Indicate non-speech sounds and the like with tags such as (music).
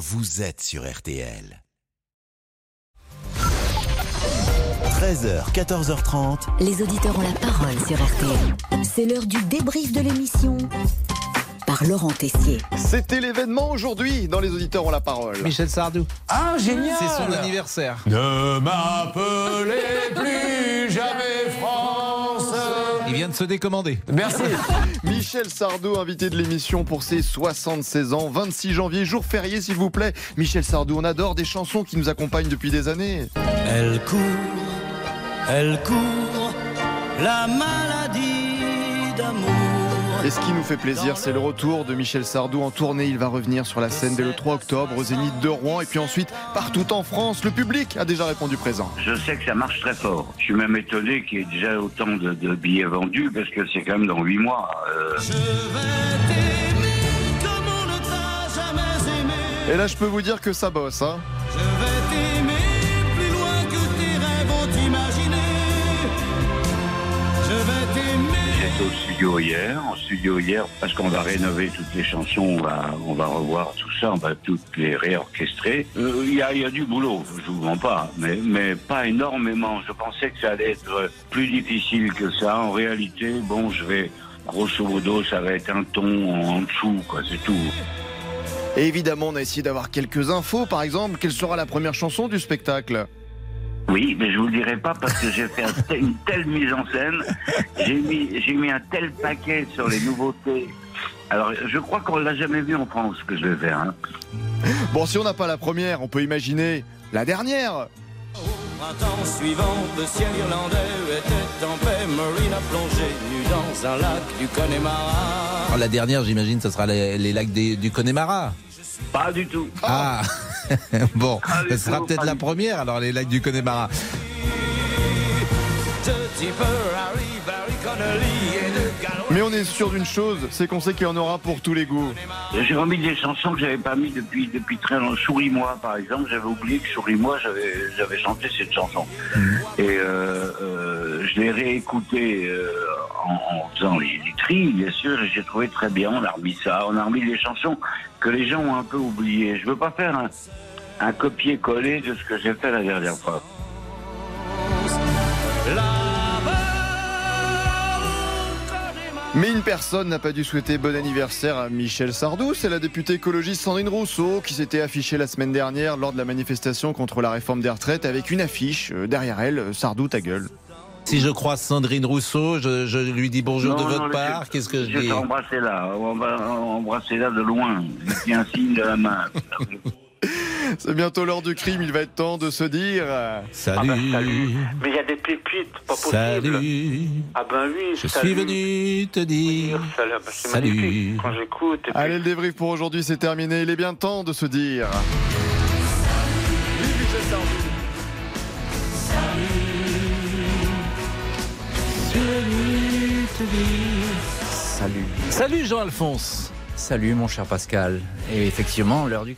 vous êtes sur RTL. 13h, 14h30. Les auditeurs ont la parole sur RTL. C'est l'heure du débrief de l'émission par Laurent Tessier. C'était l'événement aujourd'hui dans Les auditeurs ont la parole. Michel Sardou. Ah, génial C'est son anniversaire. Ne m'appelez plus vient de se décommander. Merci (laughs) Michel Sardou, invité de l'émission pour ses 76 ans, 26 janvier, jour férié s'il vous plaît. Michel Sardou, on adore des chansons qui nous accompagnent depuis des années. Elle court, elle court, la maladie d'amour. Et ce qui nous fait plaisir, c'est le retour de Michel Sardou en tournée. Il va revenir sur la scène dès le 3 octobre au Zénith de Rouen et puis ensuite partout en France. Le public a déjà répondu présent. Je sais que ça marche très fort. Je suis même étonné qu'il y ait déjà autant de, de billets vendus parce que c'est quand même dans huit mois. Euh, Je vais t'aimer comme on ne t'a jamais aimé. Et là, je peux vous dire que ça bosse. Hein. Au studio hier, en studio hier, parce qu'on va rénover toutes les chansons, on va, on va revoir tout ça, on va toutes les réorchestrer. Euh, Il y, a, il y a du boulot, je vous mens pas, mais, mais pas énormément. Je pensais que ça allait être plus difficile que ça. En réalité, bon, je vais, grosso modo, ça va être un ton en dessous, quoi, c'est tout. Et évidemment, on a essayé d'avoir quelques infos. Par exemple, quelle sera la première chanson du spectacle? Oui, mais je vous le dirai pas parce que j'ai fait un une telle mise en scène, j'ai mis, j'ai mis un tel paquet sur les nouveautés. Alors, je crois qu'on l'a jamais vu en France ce que je vais faire. Hein. Bon, si on n'a pas la première, on peut imaginer la dernière. Printemps suivant, le ciel irlandais était en paix. Marine a plongé nu dans un lac du Connemara. Oh, la dernière, j'imagine, ce sera les, les lacs des- du Connemara. Pas du tout. Ah, (laughs) Bon, Ah, ce sera peut-être la première, alors les lacs du Connemara. Mais on est sûr d'une chose, c'est qu'on sait qu'il y en aura pour tous les goûts. J'ai remis des chansons que j'avais pas mis depuis depuis très longtemps. Souris-moi, par exemple, j'avais oublié que Souris-moi, j'avais j'avais chanté cette chanson. Et euh, euh, je l'ai réécouté euh, en, faisant les, tris, bien sûr, et j'ai trouvé très bien. On a remis ça, on a remis des chansons que les gens ont un peu oubliées. Je veux pas faire un, un copier-coller de ce que j'ai fait la dernière fois. Mais une personne n'a pas dû souhaiter bon anniversaire à Michel Sardou, c'est la députée écologiste Sandrine Rousseau qui s'était affichée la semaine dernière lors de la manifestation contre la réforme des retraites avec une affiche euh, derrière elle, euh, Sardou ta gueule. Si je croise Sandrine Rousseau, je, je lui dis bonjour de Non, votre non, part. je- Qu'est-ce que je Je dis vais embrasser là, on va embrasser là de loin. Je fais un signe de la main. C'est bientôt l'heure du crime, il va être temps de se dire... Salut, Ah ben, salut. Mais il y a des pépites, pas possible. salut, Ah ben oui, je salut. suis venu te dire. Salut, ben, c'est Salut. magnifique quand j'écoute. et puis- Allez, le débrief pour aujourd'hui, c'est terminé, il est bien temps de se dire... Salut. Salut Jean-Alphonse. Salut mon cher Pascal. Et effectivement, l'heure du